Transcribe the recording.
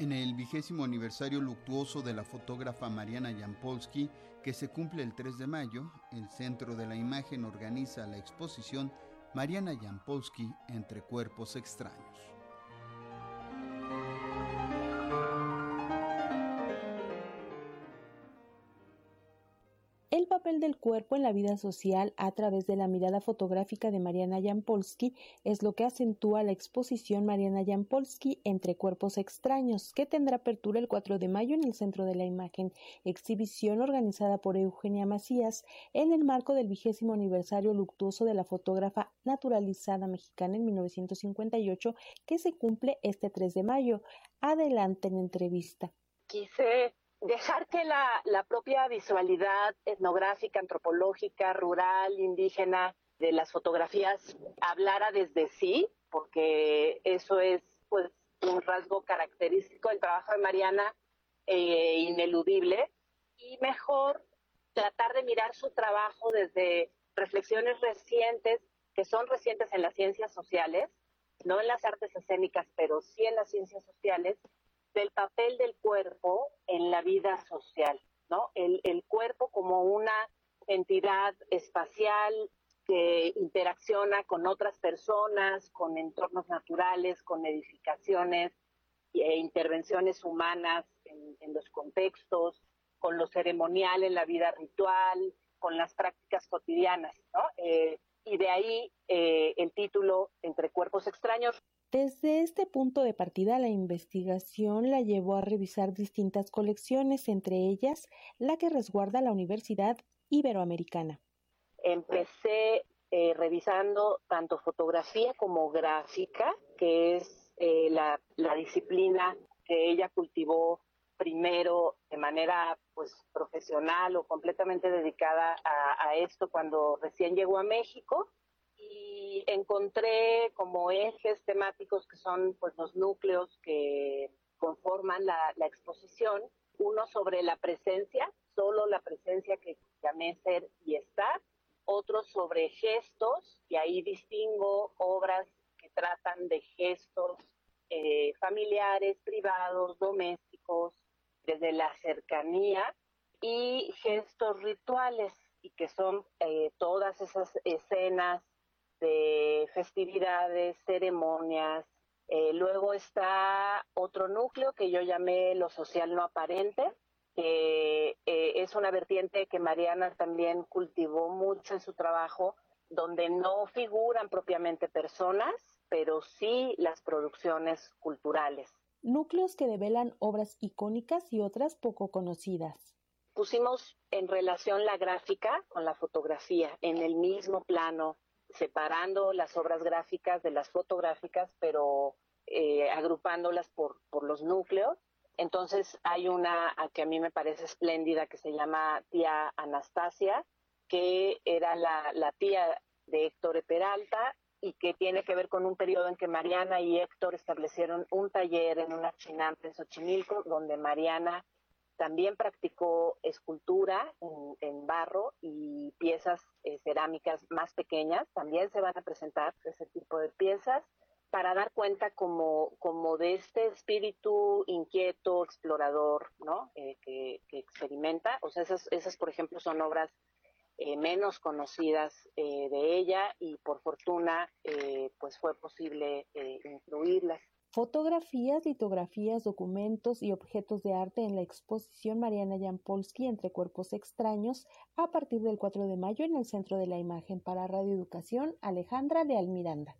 En el vigésimo aniversario luctuoso de la fotógrafa Mariana Jampolsky, que se cumple el 3 de mayo, el Centro de la Imagen organiza la exposición Mariana Jampolsky entre cuerpos extraños. El papel del cuerpo en la vida social a través de la mirada fotográfica de Mariana Jampolsky es lo que acentúa la exposición Mariana Jampolsky entre cuerpos extraños, que tendrá apertura el 4 de mayo en el Centro de la Imagen, exhibición organizada por Eugenia Macías en el marco del vigésimo aniversario luctuoso de la fotógrafa naturalizada mexicana en 1958, que se cumple este 3 de mayo. Adelante en entrevista. Quise dejar que la, la propia visualidad etnográfica, antropológica, rural, indígena de las fotografías hablara desde sí, porque eso es pues un rasgo característico del trabajo de Mariana e ineludible. Y mejor tratar de mirar su trabajo desde reflexiones recientes que son recientes en las ciencias sociales, no en las artes escénicas, pero sí en las ciencias sociales del papel del cuerpo en la vida social, ¿no? El, el cuerpo como una entidad espacial que interacciona con otras personas, con entornos naturales, con edificaciones e intervenciones humanas en, en los contextos, con lo ceremonial en la vida ritual, con las prácticas cotidianas, ¿no? Eh, y de ahí eh, el título Entre cuerpos extraños. Desde este punto de partida, la investigación la llevó a revisar distintas colecciones, entre ellas la que resguarda la Universidad Iberoamericana. Empecé eh, revisando tanto fotografía como gráfica, que es eh, la, la, disciplina que ella cultivó primero de manera pues profesional o completamente dedicada a, esto cuando recién llegó a México y encontré como ejes temáticos que son pues los núcleos que conforman la, la exposición, uno sobre la presencia, solo la presencia que llamé ser y estar, otro sobre gestos, y ahí distingo obras que tratan de gestos eh, familiares, privados, domésticos, desde la cercanía, y gestos rituales, y que son eh, todas esas escenas de festividades, ceremonias. Eh, luego está otro núcleo que yo llamé lo social no aparente, que eh, es una vertiente que Mariana también cultivó mucho en su trabajo, donde no figuran propiamente personas, pero sí las producciones culturales. Núcleos que develan obras icónicas y otras poco conocidas. Pusimos en relación la gráfica con la fotografía en el mismo plano separando las obras gráficas de las fotográficas, pero eh, agrupándolas por, por los núcleos. Entonces hay una que a mí me parece espléndida que se llama tía Anastasia, que era la, tía de Héctor Peralta y que tiene que ver con un periodo en que Mariana y Héctor establecieron un taller en una chinampa en Xochimilco, donde Mariana también practicó escultura en, barro y piezas eh, cerámicas más pequeñas. También se van a presentar ese tipo de piezas para dar cuenta como, como de este espíritu inquieto, explorador, ¿no? Eh, que, experimenta. O sea, esas, esas, por ejemplo, son obras eh, menos conocidas eh, de ella y por fortuna, eh, pues fue posible incluirlas. Fotografías, litografías, documentos y objetos de arte en la exposición Mariana Jampolsky entre cuerpos extraños a partir del 4 de mayo en el Centro de la Imagen para Radio Educación Alejandra Leal Miranda.